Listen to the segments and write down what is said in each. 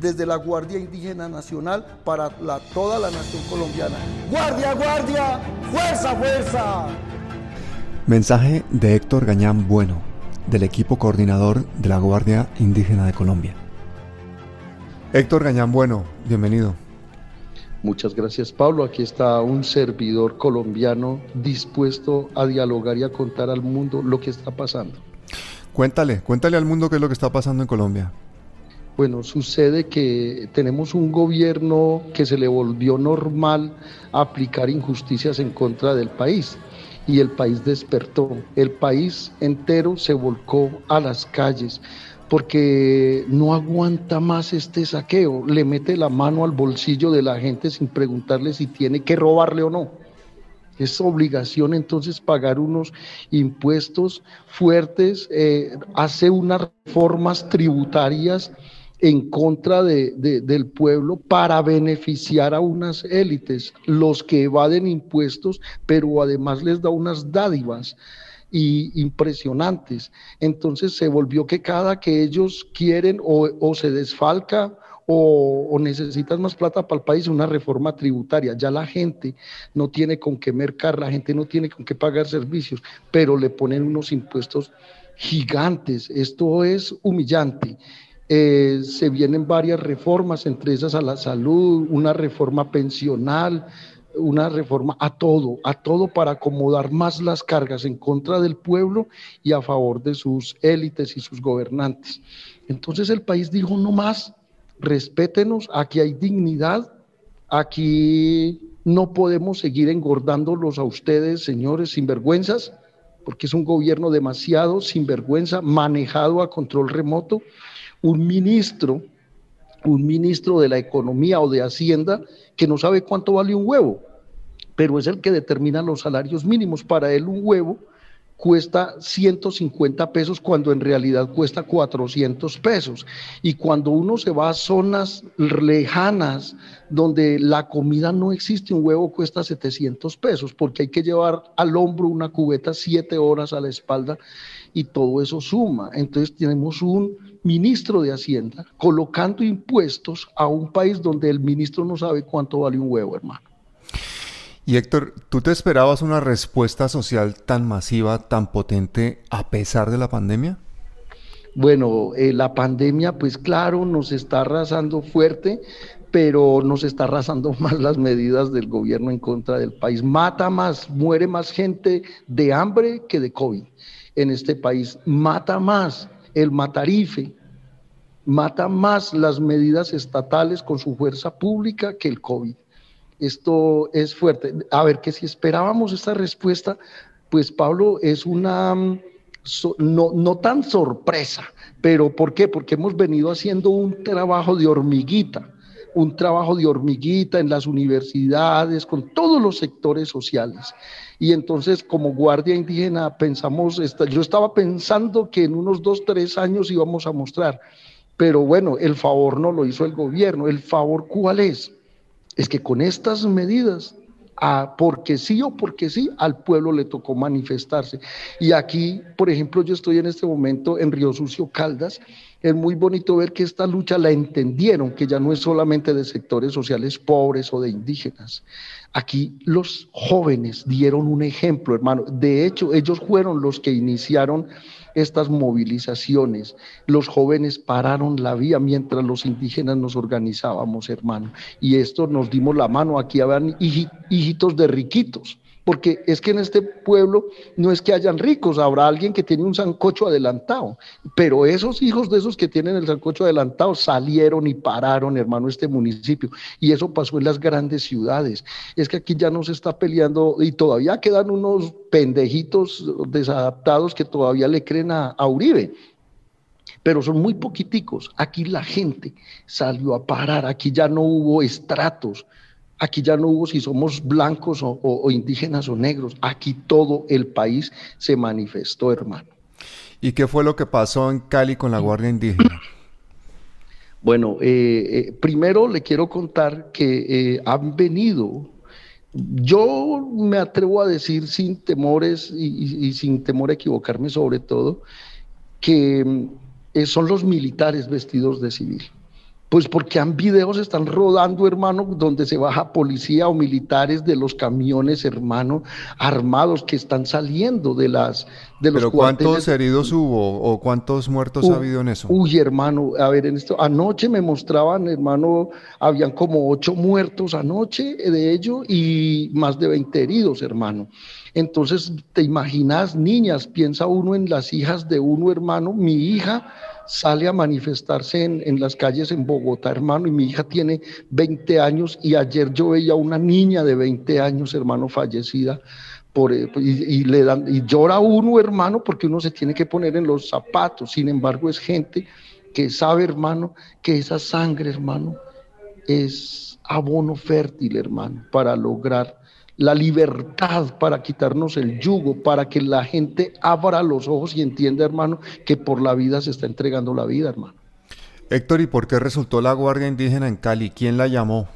desde la Guardia Indígena Nacional para toda la nación colombiana. Guardia, guardia, fuerza, fuerza. Mensaje de Héctor Gañán Bueno, del equipo coordinador de la Guardia Indígena de Colombia. Héctor Gañán Bueno, bienvenido. Muchas gracias Pablo. Aquí está un servidor colombiano dispuesto a dialogar y a contar al mundo lo que está pasando. Cuéntale, cuéntale al mundo qué es lo que está pasando en Colombia. Bueno, sucede que tenemos un gobierno que se le volvió normal aplicar injusticias en contra del país y el país despertó. El país entero se volcó a las calles porque no aguanta más este saqueo, le mete la mano al bolsillo de la gente sin preguntarle si tiene que robarle o no. Es obligación entonces pagar unos impuestos fuertes, eh, hace unas reformas tributarias en contra de, del pueblo para beneficiar a unas élites, los que evaden impuestos, pero además les da unas dádivas y impresionantes. Entonces se volvió que cada que ellos quieren o, se desfalca o, necesitan más plata para el país, una reforma tributaria. Ya la gente no tiene con qué mercar, la gente no tiene con qué pagar servicios, pero le ponen unos impuestos gigantes. Esto es humillante. Eh, se vienen varias reformas, entre esas a la salud, una reforma pensional, una reforma a todo, a todo para acomodar más las cargas en contra del pueblo y a favor de sus élites y sus gobernantes. Entonces el país dijo, no más, respétenos, aquí hay dignidad, aquí no podemos seguir engordándolos a ustedes, señores, sinvergüenzas, porque es un gobierno demasiado sinvergüenza, manejado a control remoto. Un ministro un ministro de la Economía o de Hacienda que no sabe cuánto vale un huevo, pero es el que determina los salarios mínimos. Para él un huevo cuesta 150 pesos cuando en realidad cuesta 400 pesos. Y cuando uno se va a zonas lejanas donde la comida no existe, un huevo cuesta 700 pesos porque hay que llevar al hombro una cubeta siete horas a la espalda y todo eso suma. Entonces tenemos un ministro de Hacienda colocando impuestos a un país donde el ministro no sabe cuánto vale un huevo, hermano. Y Héctor, ¿tú te esperabas una respuesta social tan masiva, tan potente, a pesar de la pandemia? Bueno, eh, la pandemia, pues claro, nos está arrasando fuerte, pero nos está arrasando más las medidas del gobierno en contra del país. Mata más, muere más gente de hambre que de COVID en este país. Mata más el matarife, mata más las medidas estatales con su fuerza pública que el COVID. Esto es fuerte. A ver, que si esperábamos esta respuesta, pues Pablo es una, mm, no, no tan sorpresa, pero ¿por qué? Porque hemos venido haciendo un trabajo de hormiguita un trabajo de hormiguita en las universidades, con todos los sectores sociales. Y entonces como guardia indígena pensamos, yo estaba pensando que en unos dos, tres años íbamos a mostrar, pero bueno, el favor no lo hizo el gobierno. ¿El favor cuál es? Es que con estas medidas porque sí o porque sí, al pueblo le tocó manifestarse. Y aquí, por ejemplo, yo estoy en este momento en Río Sucio Caldas. Es muy bonito ver que esta lucha la entendieron, que ya no es solamente de sectores sociales pobres o de indígenas. Aquí los jóvenes dieron un ejemplo, hermano. De hecho, ellos fueron los que iniciaron estas movilizaciones. Los jóvenes pararon la vía mientras los indígenas nos organizábamos, hermano. Y esto nos dimos la mano. Aquí habían hijitos de riquitos porque es que en este pueblo no es que hayan ricos, habrá alguien que tiene un sancocho adelantado, pero esos hijos de esos que tienen el sancocho adelantado salieron y pararon, hermano, este municipio. Y eso pasó en las grandes ciudades. Es que aquí ya no se está peleando y todavía quedan unos pendejitos desadaptados que todavía le creen a, a Uribe pero son muy poquiticos. Aquí la gente salió a parar, aquí ya no hubo estratos, Aquí ya no hubo si somos blancos o, indígenas o negros. Aquí todo el país se manifestó, hermano. ¿Y qué fue lo que pasó en Cali con la Guardia Indígena? Bueno, eh, eh, primero le quiero contar que eh, han venido, yo me atrevo a decir sin temores y, sin temor a equivocarme sobre todo, que son los militares vestidos de civil Pues porque han videos están rodando, hermano, donde se baja policía o militares de los camiones, hermano, armados que están saliendo de las de los Pero ¿cuántos heridos hubo o cuántos muertos ha habido en eso? Uy, hermano, a ver, en esto anoche me mostraban, hermano, habían como ocho muertos anoche de ello y más de 20 heridos, hermano. Entonces, te imaginas, niñas, piensa uno en las hijas de uno, hermano, mi hija sale a manifestarse en, las calles en Bogotá, hermano, y mi hija tiene 20 años y ayer yo veía una niña de 20 años, hermano, fallecida. Por, eh, y, le dan, y llora uno, hermano, porque uno se tiene que poner en los zapatos. Sin embargo, es gente que sabe, hermano, que esa sangre, hermano, es abono fértil, hermano, para lograr la libertad para quitarnos el yugo, para que la gente abra los ojos y entienda, hermano, que por la vida se está entregando la vida, hermano. Héctor, ¿y por qué resultó la Guardia Indígena en Cali? ¿Quién la llamó?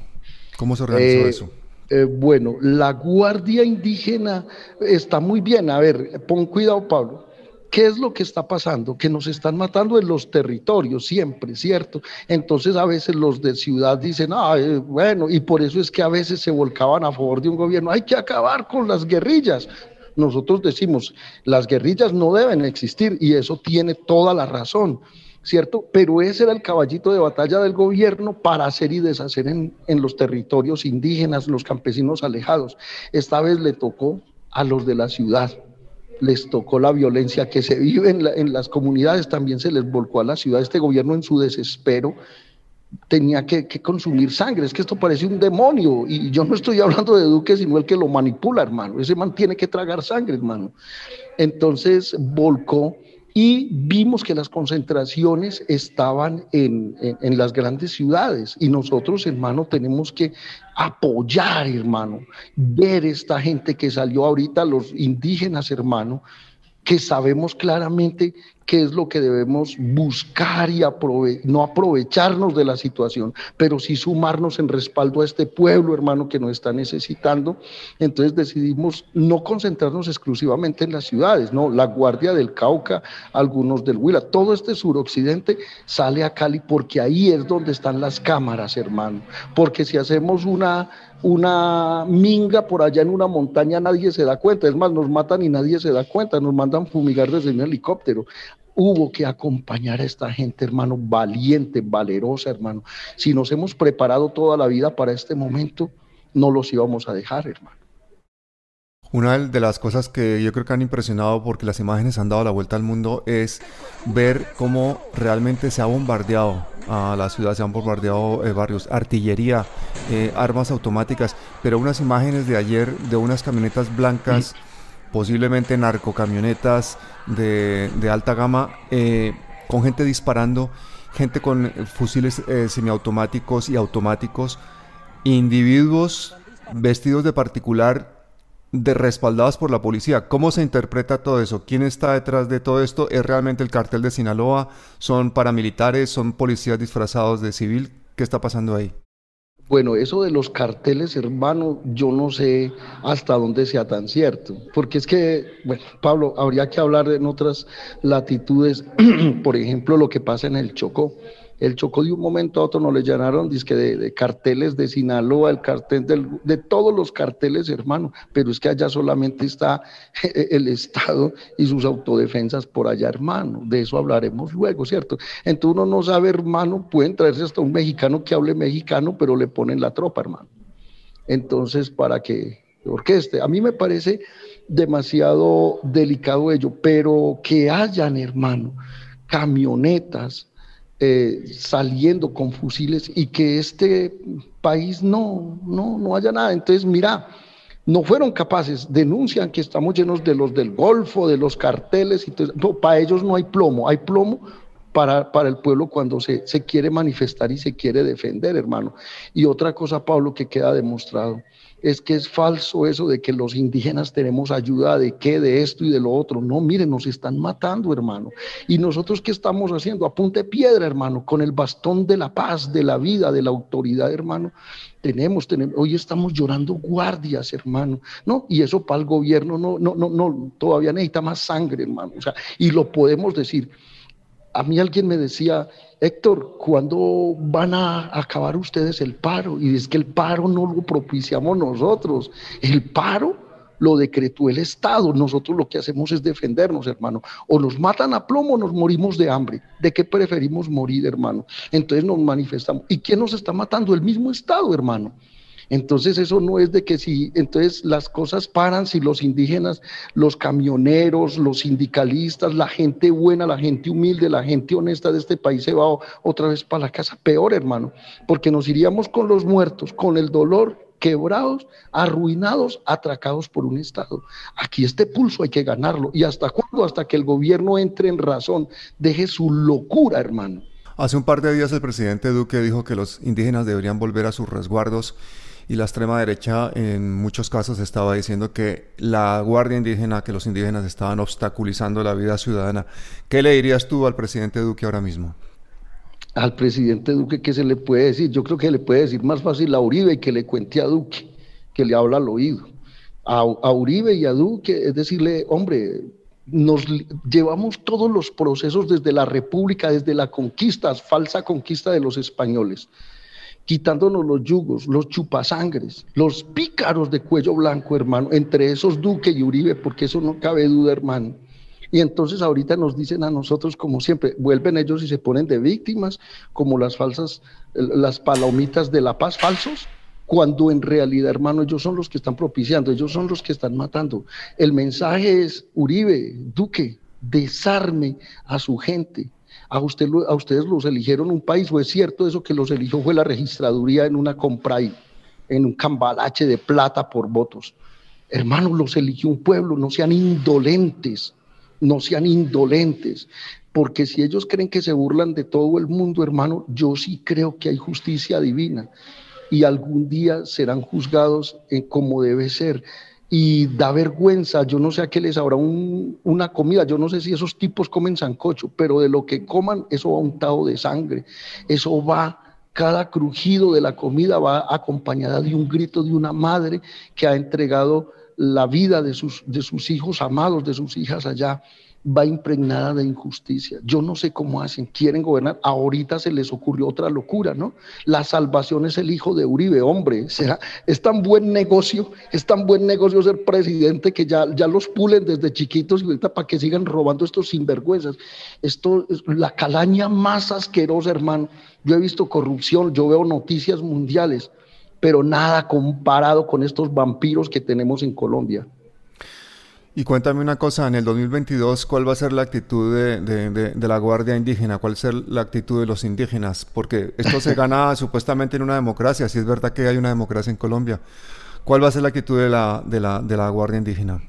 ¿Cómo se organizó eh, eso? Eh, bueno, la Guardia Indígena está muy bien. A ver, pon cuidado, Pablo. ¿Qué es lo que está pasando? Que nos están matando en los territorios siempre, ¿cierto? Entonces a veces los de ciudad dicen, ah, bueno, y por eso es que a veces se volcaban a favor de un gobierno, hay que acabar con las guerrillas. Nosotros decimos, las guerrillas no deben existir y eso tiene toda la razón. ¿cierto? Pero ese era el caballito de batalla del gobierno para hacer y deshacer en, en, los territorios indígenas, los campesinos alejados. Esta vez le tocó a los de la ciudad les tocó la violencia que se vive en, las comunidades, también se les volcó a la ciudad. Este gobierno en su desespero tenía que, consumir sangre. Es que esto parece un demonio. Y yo no estoy hablando de Duque, sino el que lo manipula, hermano. Ese man tiene que tragar sangre, hermano. Entonces volcó y vimos que las concentraciones estaban en, las grandes ciudades. Y nosotros, hermano, tenemos que apoyar, hermano, ver esta gente que salió ahorita, los indígenas, hermano, que sabemos claramente qué es lo que debemos buscar y no aprovecharnos de la situación, pero sí sumarnos en respaldo a este pueblo, hermano, que nos está necesitando. Entonces decidimos no concentrarnos exclusivamente en las ciudades, no, la Guardia del Cauca, algunos del Huila, todo este suroccidente sale a Cali porque ahí es donde están las cámaras, hermano, porque si hacemos una una minga por allá en una montaña, nadie se da cuenta. Es más, nos matan y nadie se da cuenta. Nos mandan fumigar desde un helicóptero. Hubo que acompañar a esta gente, hermano, valiente, valerosa, hermano. Si nos hemos preparado toda la vida para este momento, no los íbamos a dejar, hermano. Una de las cosas que yo creo que han impresionado porque las imágenes han dado la vuelta al mundo es ver cómo realmente se ha bombardeado a la ciudad, se han bombardeado eh, barrios, artillería, eh, armas automáticas, pero unas imágenes de ayer de unas camionetas blancas, posiblemente narcocamionetas de, de alta gama, eh, con gente disparando, gente con fusiles semiautomáticos y automáticos, individuos vestidos de particular de respaldados por la policía. ¿Cómo se interpreta todo eso? ¿Quién está detrás de todo esto? ¿Es realmente el cartel de Sinaloa? ¿Son paramilitares? ¿Son policías disfrazados de civil? ¿Qué está pasando ahí? Bueno, eso de los carteles, hermano, yo no sé hasta dónde sea tan cierto, porque es que, bueno, Pablo, habría que hablar en otras latitudes, por ejemplo, lo que pasa en el Chocó el Chocó de un momento a otro nos le llenaron disque de, carteles de Sinaloa, el cartel de todos los carteles, hermano, pero es que allá solamente está el Estado y sus autodefensas por allá, hermano. De eso hablaremos luego, ¿cierto? Entonces uno no sabe, hermano, pueden traerse hasta un mexicano que hable mexicano, pero le ponen la tropa, hermano. Entonces, para que orqueste, a mí me parece demasiado delicado ello, pero que hayan, hermano, camionetas, eh, saliendo con fusiles y que este país no, no, no haya nada. Entonces, mira, no fueron capaces, denuncian que estamos llenos de los del Golfo, de los carteles, y para ellos no hay plomo, hay plomo para, para el pueblo cuando se, se quiere manifestar y se quiere defender, hermano. Y otra cosa, Pablo, que queda demostrado es que es falso eso de que los indígenas tenemos ayuda de qué, de esto y de lo otro. No, miren, nos están matando, hermano. Y nosotros qué estamos haciendo? Apunte piedra, hermano, con el bastón de la paz, de la vida, de la autoridad, hermano. Tenemos, tenemos, hoy estamos llorando guardias, hermano, ¿no? Y eso para el gobierno no, no, no, no, todavía necesita más sangre, hermano. O sea, y lo podemos decir. A mí alguien me decía, Héctor, ¿cuándo van a acabar ustedes el paro? Y es que el paro no lo propiciamos nosotros. El paro lo decretó el Estado. Nosotros lo que hacemos es defendernos, hermano. O nos matan a plomo o nos morimos de hambre. ¿De qué preferimos morir, hermano? Entonces nos manifestamos. ¿Y quién nos está matando? El mismo Estado, hermano. Entonces eso no es de que si, entonces las cosas paran si los indígenas, los camioneros, los sindicalistas, la gente buena, la gente humilde, la gente honesta de este país se va otra vez para la casa. Peor, hermano, porque nos iríamos con los muertos, con el dolor, quebrados, arruinados, atracados por un Estado. Aquí este pulso hay que ganarlo. ¿Y hasta cuándo? Hasta que el gobierno entre en razón, deje su locura, hermano. Hace un par de días el presidente Duque dijo que los indígenas deberían volver a sus resguardos y la extrema derecha en muchos casos estaba diciendo que la Guardia Indígena, que los indígenas estaban obstaculizando la vida ciudadana. ¿Qué le dirías tú al presidente Duque ahora mismo? Al presidente Duque, ¿qué se le puede decir? Yo creo que le puede decir más fácil a Uribe que le cuente a Duque, que le habla al oído. A, a Uribe y a Duque, es decirle, hombre, nos llevamos todos los procesos desde la República, desde la conquista, falsa conquista de los españoles quitándonos los yugos, los chupasangres, los pícaros de cuello blanco, hermano, entre esos Duque y Uribe, porque eso no cabe duda, hermano. Y entonces ahorita nos dicen a nosotros, como siempre, vuelven ellos y se ponen de víctimas, como las falsas, las palomitas de la paz falsos, cuando en realidad, hermano, ellos son los que están propiciando, ellos son los que están matando. El mensaje es, Uribe, Duque, desarme a su gente, a, usted, a ustedes los eligieron un país, o es cierto eso que los eligió fue la registraduría en una compra ahí, en un cambalache de plata por votos. Hermanos, los eligió un pueblo, no sean indolentes, no sean indolentes, porque si ellos creen que se burlan de todo el mundo, hermano, yo sí creo que hay justicia divina y algún día serán juzgados como debe ser y da vergüenza, yo no sé a qué les habrá una comida, yo no sé si esos tipos comen sancocho, pero de lo que coman, eso va untado de sangre, eso va, cada crujido de la comida va acompañada de un grito de una madre que ha entregado la vida de sus, de sus hijos amados, de sus hijas allá va impregnada de injusticia. Yo no sé cómo hacen, quieren gobernar. Ahorita se les ocurrió otra locura, ¿no? La salvación es el hijo de Uribe, hombre. sea, es tan buen negocio, es tan buen negocio ser presidente que ya, ya los pulen desde chiquitos y ahorita para que sigan robando estos sinvergüenzas. Esto es la calaña más asquerosa, hermano. Yo he visto corrupción, yo veo noticias mundiales, pero nada comparado con estos vampiros que tenemos en Colombia. Y cuéntame una cosa, en el 2022, ¿cuál va a ser la actitud de, la Guardia Indígena? ¿Cuál va a ser la actitud de los indígenas? Porque esto se gana supuestamente en una democracia, si es verdad que hay una democracia en Colombia. ¿Cuál va a ser la actitud de la, de la Guardia Indígena?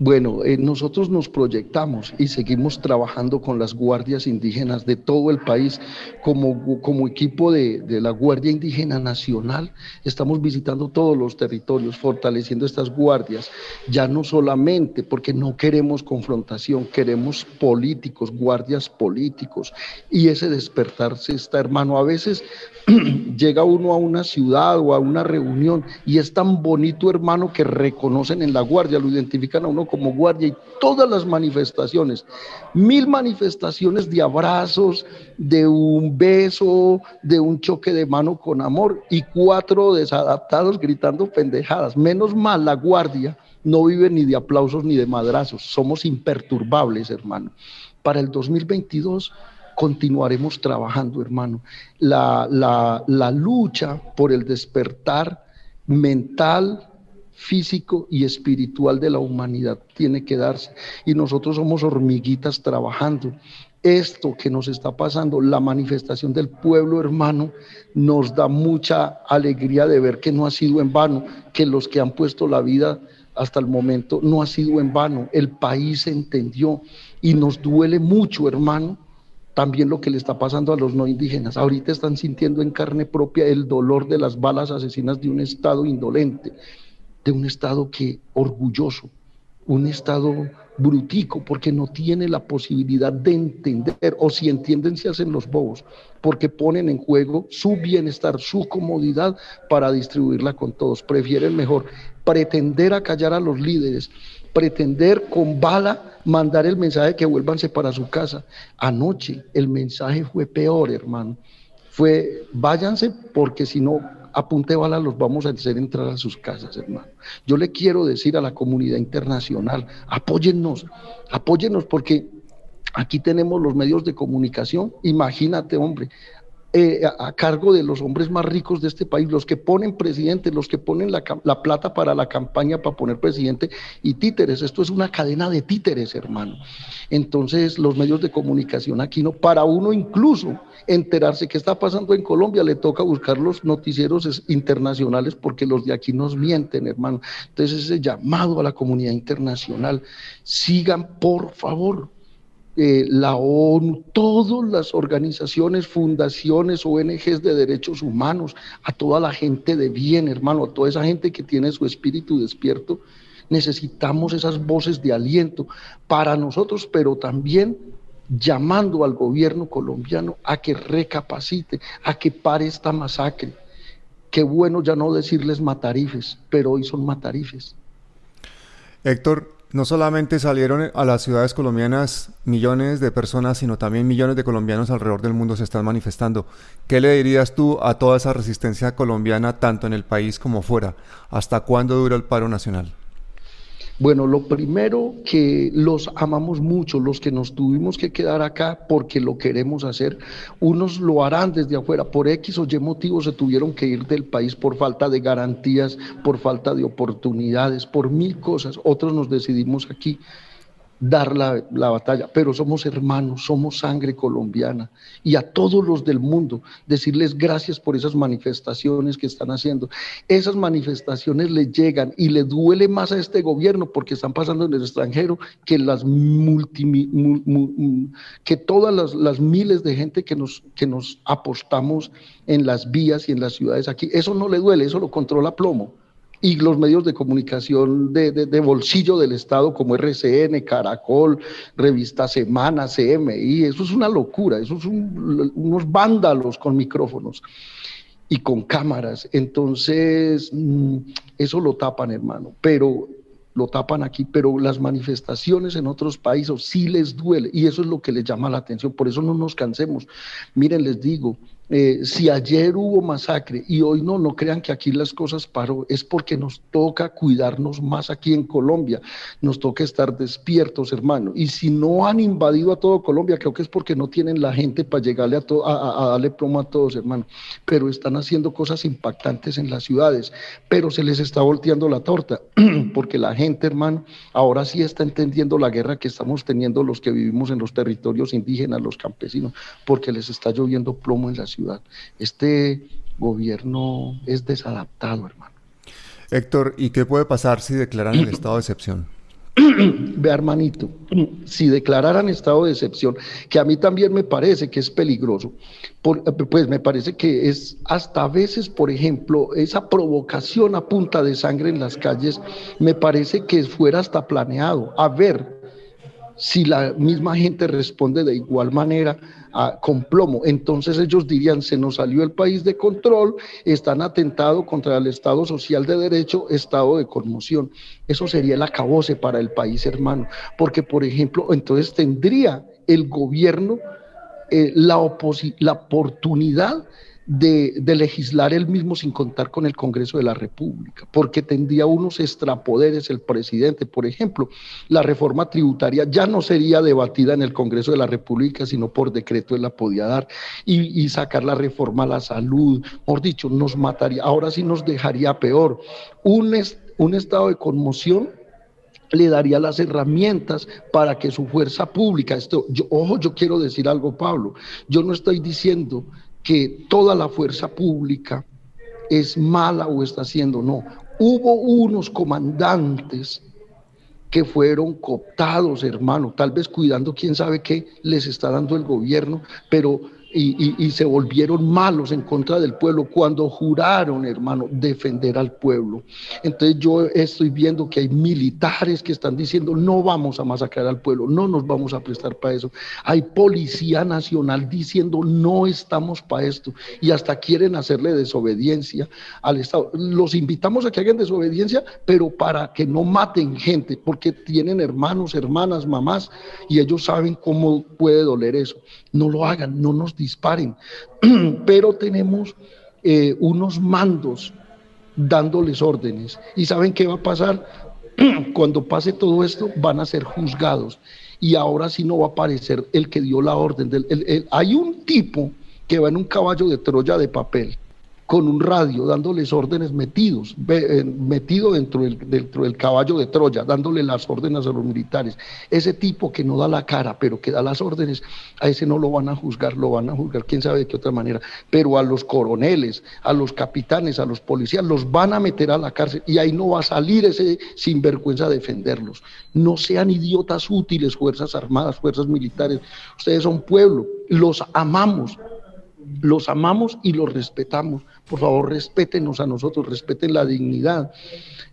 Bueno, eh, nosotros nos proyectamos y seguimos trabajando con las guardias indígenas de todo el país. Como, como equipo de, de, la Guardia Indígena Nacional, estamos visitando todos los territorios, fortaleciendo estas guardias, ya no solamente porque no queremos confrontación, queremos políticos, guardias políticos. Y ese despertarse está, hermano, a veces llega uno a una ciudad o a una reunión y es tan bonito, hermano, que reconocen en la guardia, lo identifican a uno como guardia y todas las manifestaciones, mil manifestaciones de abrazos, de un beso, de un choque de mano con amor y cuatro desadaptados gritando pendejadas. Menos mal la guardia no vive ni de aplausos ni de madrazos, somos imperturbables, hermano. Para el 2022 continuaremos trabajando, hermano. La, la, lucha por el despertar mental, físico y espiritual de la humanidad tiene que darse. Y nosotros somos hormiguitas trabajando. Esto que nos está pasando, la manifestación del pueblo hermano, nos da mucha alegría de ver que no ha sido en vano, que los que han puesto la vida hasta el momento no ha sido en vano. El país entendió y nos duele mucho, hermano, también lo que le está pasando a los no indígenas. Ahorita están sintiendo en carne propia el dolor de las balas asesinas de un Estado indolente, de un Estado que orgulloso, un Estado brutico, porque no tiene la posibilidad de entender, o si entienden se hacen los bobos, porque ponen en juego su bienestar, su comodidad para distribuirla con todos. Prefieren mejor pretender acallar a los líderes pretender con bala mandar el mensaje que vuélvanse para su casa. Anoche el mensaje fue peor, hermano. Fue váyanse porque si no a punta de bala los vamos a hacer entrar a sus casas, hermano. Yo le quiero decir a la comunidad internacional, apóyennos, apóyennos porque aquí tenemos los medios de comunicación. Imagínate, hombre, eh, a, cargo de los hombres más ricos de este país, los que ponen presidente, los que ponen la, la, plata para la campaña para poner presidente y títeres. Esto es una cadena de títeres, hermano. Entonces, los medios de comunicación aquí no, para uno incluso enterarse qué está pasando en Colombia, le toca buscar los noticieros internacionales porque los de aquí nos mienten, hermano. Entonces, ese llamado a la comunidad internacional, sigan por favor eh, la ONU, todas las organizaciones, fundaciones, ONGs de derechos humanos, a toda la gente de bien, hermano, a toda esa gente que tiene su espíritu despierto, necesitamos esas voces de aliento para nosotros, pero también llamando al gobierno colombiano a que recapacite, a que pare esta masacre. Qué bueno ya no decirles matarifes, pero hoy son matarifes. Héctor, no solamente salieron a las ciudades colombianas millones de personas, sino también millones de colombianos alrededor del mundo se están manifestando. ¿Qué le dirías tú a toda esa resistencia colombiana, tanto en el país como fuera? ¿Hasta cuándo dura el paro nacional? Bueno, lo primero que los amamos mucho, los que nos tuvimos que quedar acá porque lo queremos hacer, unos lo harán desde afuera, por X o Y motivos se tuvieron que ir del país por falta de garantías, por falta de oportunidades, por mil cosas, otros nos decidimos aquí dar la, batalla, pero somos hermanos, somos sangre colombiana y a todos los del mundo decirles gracias por esas manifestaciones que están haciendo. Esas manifestaciones le llegan y le duele más a este gobierno porque están pasando en el extranjero que las que todas las, las, miles de gente que nos, que nos apostamos en las vías y en las ciudades aquí. Eso no le duele, eso lo controla plomo y los medios de comunicación de, bolsillo del Estado como RCN, Caracol, Revista Semana, CMI, eso es una locura, eso son unos vándalos con micrófonos y con cámaras. Entonces, mm, eso lo tapan, hermano, pero lo tapan aquí, pero las manifestaciones en otros países sí les duele y eso es lo que les llama la atención, por eso no nos cansemos. Miren, les digo, eh, si ayer hubo masacre y hoy no, no crean que aquí las cosas paró, es porque nos toca cuidarnos más aquí en Colombia, nos toca estar despiertos, hermano. Y si no han invadido a todo Colombia, creo que es porque no tienen la gente para llegarle a, a, darle plomo a todos, hermano. Pero están haciendo cosas impactantes en las ciudades, pero se les está volteando la torta, porque la gente, hermano, ahora sí está entendiendo la guerra que estamos teniendo los que vivimos en los territorios indígenas, los campesinos, porque les está lloviendo plomo en la ciudad este gobierno es desadaptado, hermano. Héctor, ¿y qué puede pasar si declaran el estado de excepción? Ve, hermanito, si declararan estado de excepción, que a mí también me parece que es peligroso, pues me parece que es hasta a veces, por ejemplo, esa provocación a punta de sangre en las calles, me parece que fuera hasta planeado. A ver si la misma gente responde de igual manera con plomo. Entonces ellos dirían, se nos salió el país de control, están atentado contra el Estado Social de Derecho, estado de conmoción. Eso sería el acabose para el país, hermano. Porque, por ejemplo, entonces tendría el gobierno eh, la oportunidad de, legislar él mismo sin contar con el Congreso de la República, porque tendría unos extrapoderes el presidente. Por ejemplo, la reforma tributaria ya no sería debatida en el Congreso de la República, sino por decreto él la podía dar, y, sacar la reforma a la salud, mejor dicho, nos mataría, ahora sí nos dejaría peor. Un, estado de conmoción le daría las herramientas para que su fuerza pública, esto, ojo, yo quiero decir algo, Pablo, yo no estoy diciendo que toda la fuerza pública es mala o está haciendo, no. Hubo unos comandantes que fueron cooptados, hermano, tal vez cuidando quién sabe qué les está dando el gobierno, pero y, se volvieron malos en contra del pueblo cuando juraron, hermano, defender al pueblo. Entonces yo estoy viendo que hay militares que están diciendo no vamos a masacrar al pueblo, no nos vamos a prestar para eso. Hay policía nacional diciendo no estamos para esto y hasta quieren hacerle desobediencia al Estado. Los invitamos a que hagan desobediencia, pero para que no maten gente, porque tienen hermanos, hermanas, mamás y ellos saben cómo puede doler eso. No lo hagan, no nos disparen, pero tenemos eh, unos mandos dándoles órdenes. ¿Y saben qué va a pasar? Cuando pase todo esto, van a ser juzgados. Y ahora sí no va a aparecer el que dio la orden. Hay un tipo que va en un caballo de Troya de papel con un radio dándoles órdenes metidos, eh, metido dentro del, dentro del caballo de Troya, dándole las órdenes a los militares. Ese tipo que no da la cara, pero que da las órdenes, a ese no lo van a juzgar, lo van a juzgar quién sabe de qué otra manera. Pero a los coroneles, a los capitanes, a los policías, los van a meter a la cárcel y ahí no va a salir ese sinvergüenza a defenderlos. No sean idiotas útiles, Fuerzas Armadas, Fuerzas Militares. Ustedes son pueblo, los amamos, los amamos y los respetamos. Por favor, respétenos a nosotros, respeten la dignidad.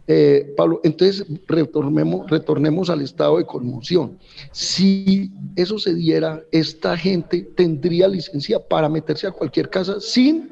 Eh, Pablo, entonces retornemos, retornemos al estado de conmoción. Si eso se diera, esta gente tendría licencia para meterse a cualquier casa sin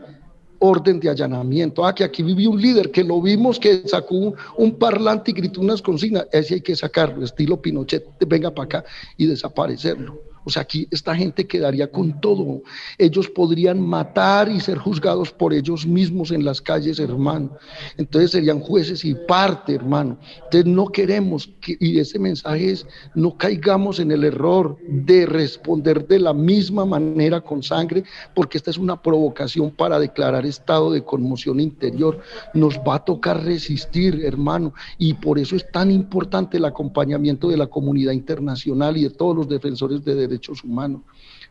orden de allanamiento. Ah, que aquí vivió un líder que lo vimos que sacó un, parlante y gritó unas consignas. Ese hay que sacarlo, estilo Pinochet, venga para acá y desaparecerlo. O sea, aquí esta gente quedaría con todo. Ellos podrían matar y ser juzgados por ellos mismos en las calles, hermano. Entonces serían jueces y parte, hermano. Entonces no queremos, que, y ese mensaje es, no caigamos en el error de responder de la misma manera con sangre, porque esta es una provocación para declarar estado de conmoción interior. Nos va a tocar resistir, hermano, y por eso es tan importante el acompañamiento de la comunidad internacional y de todos los defensores de derechos derechos humanos.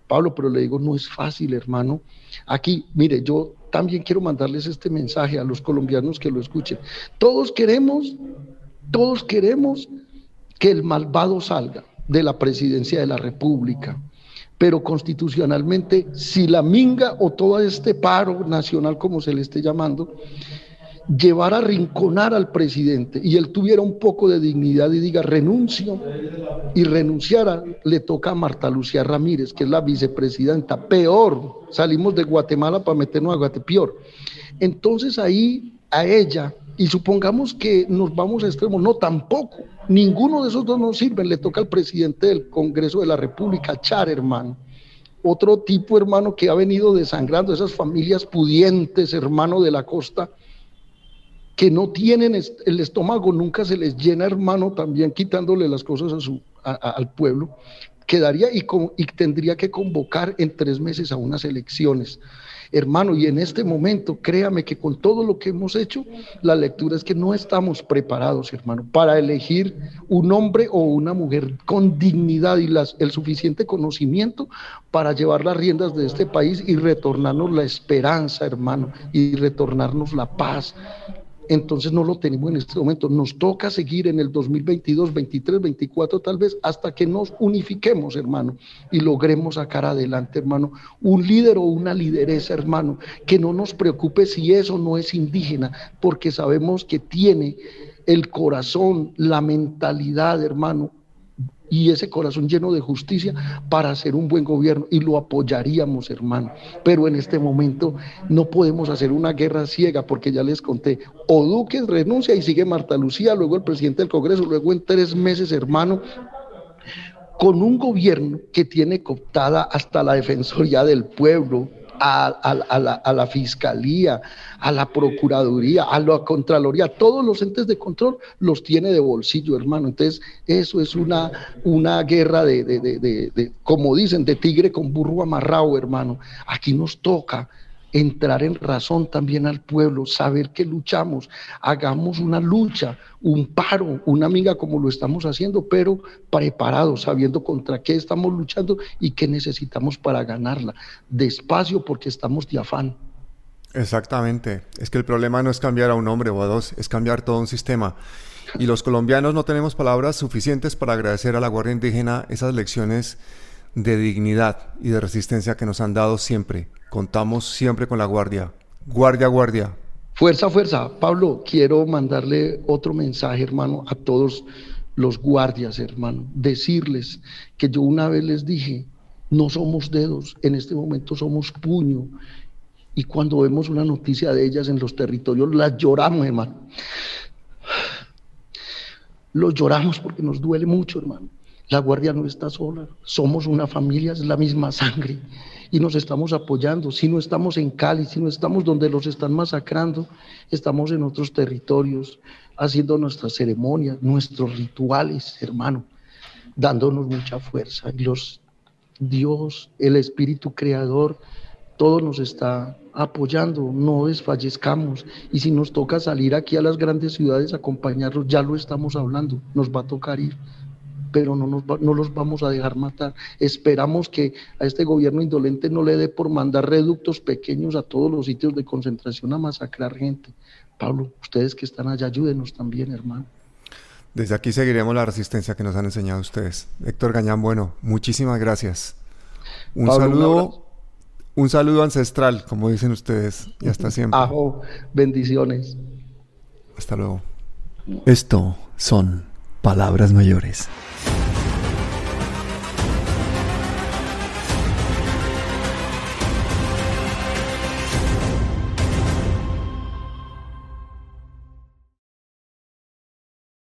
Pablo, pero le digo, no es fácil, hermano. Aquí, mire, yo también quiero mandarles este mensaje a los colombianos que lo escuchen. Todos queremos, todos queremos que el malvado salga de la presidencia de la República. Pero constitucionalmente, si la minga o todo este paro nacional, como se le esté llamando, llevar a rinconar al presidente y él tuviera un poco de dignidad y diga renuncio y renunciara, le toca a Marta Lucía Ramírez, que es la vicepresidenta. Peor, salimos de Guatemala para meternos a Guatemala, peor. Entonces ahí a ella, y supongamos que nos vamos a extremos, no, tampoco, ninguno de esos dos nos sirve, le toca al presidente del Congreso de la República, Char, hermano otro tipo, hermano, que ha venido desangrando esas familias pudientes, hermano de la costa, que no tienen el estómago, nunca se les llena, hermano, también quitándole las cosas a su, al pueblo, quedaría y, y tendría que convocar en tres meses a unas elecciones. Hermano, y en este momento, créame que con todo lo que hemos hecho, la lectura es que no estamos preparados, hermano, para elegir un hombre o una mujer con dignidad y las, el suficiente conocimiento para llevar las riendas de este país y retornarnos la esperanza, hermano, y retornarnos la paz, entonces no lo tenemos en este momento. Nos toca seguir en el 2022, 23, 24 tal vez, hasta que nos unifiquemos, hermano, y logremos sacar adelante, hermano, un líder o una lideresa, hermano, que no nos preocupe si eso no es indígena, porque sabemos que tiene el corazón, la mentalidad, hermano, y ese corazón lleno de justicia para hacer un buen gobierno y lo apoyaríamos, hermano. Pero en este momento no podemos hacer una guerra ciega porque ya les conté, o Duque renuncia y sigue Marta Lucía, luego el presidente del Congreso, luego en tres meses, hermano, con un gobierno que tiene cooptada hasta la Defensoría del Pueblo, a, la, Fiscalía, a la Procuraduría, a la Contraloría, todos los entes de control los tiene de bolsillo, hermano. Entonces, eso es una, una guerra de, de, como dicen, de tigre con burro amarrado, hermano. Aquí nos toca entrar en razón también al pueblo, saber que luchamos, hagamos una lucha, un paro, una amiga como lo estamos haciendo, pero preparados, sabiendo contra qué estamos luchando y qué necesitamos para ganarla. Despacio porque estamos de afán. Exactamente. Es que el problema no es cambiar a un hombre o a dos, es cambiar todo un sistema. Y los colombianos no tenemos palabras suficientes para agradecer a la Guardia Indígena esas lecciones de dignidad y de resistencia que nos han dado siempre. Contamos siempre con la guardia. Guardia, guardia. Fuerza, fuerza. Pablo, quiero mandarle otro mensaje, hermano, a todos los guardias, hermano. Decirles que yo una vez les dije, no somos dedos, en este momento somos puño. Y cuando vemos una noticia de ellas en los territorios, las lloramos, hermano. Los lloramos porque nos duele mucho, hermano. La guardia no está sola, somos una familia, es la misma sangre y nos estamos apoyando. Si no estamos en Cali, si no estamos donde los están masacrando, estamos en otros territorios haciendo nuestras ceremonias, nuestros rituales, hermano, dándonos mucha fuerza. Y los Dios, el Espíritu Creador, todo nos está apoyando, no desfallezcamos. Y si nos toca salir aquí a las grandes ciudades acompañarlos, ya lo estamos hablando, nos va a tocar ir, pero no, nos no los vamos a dejar matar. Esperamos que a este gobierno indolente no le dé por mandar reductos pequeños a todos los sitios de concentración a masacrar gente. Pablo, ustedes que están allá, ayúdenos también, hermano. Desde aquí seguiremos la resistencia que nos han enseñado ustedes. Héctor Gañán, bueno, muchísimas gracias. Un saludo, un, saludo ancestral, como dicen ustedes, y hasta siempre. Ajo, bendiciones. Hasta luego. Esto son palabras mayores.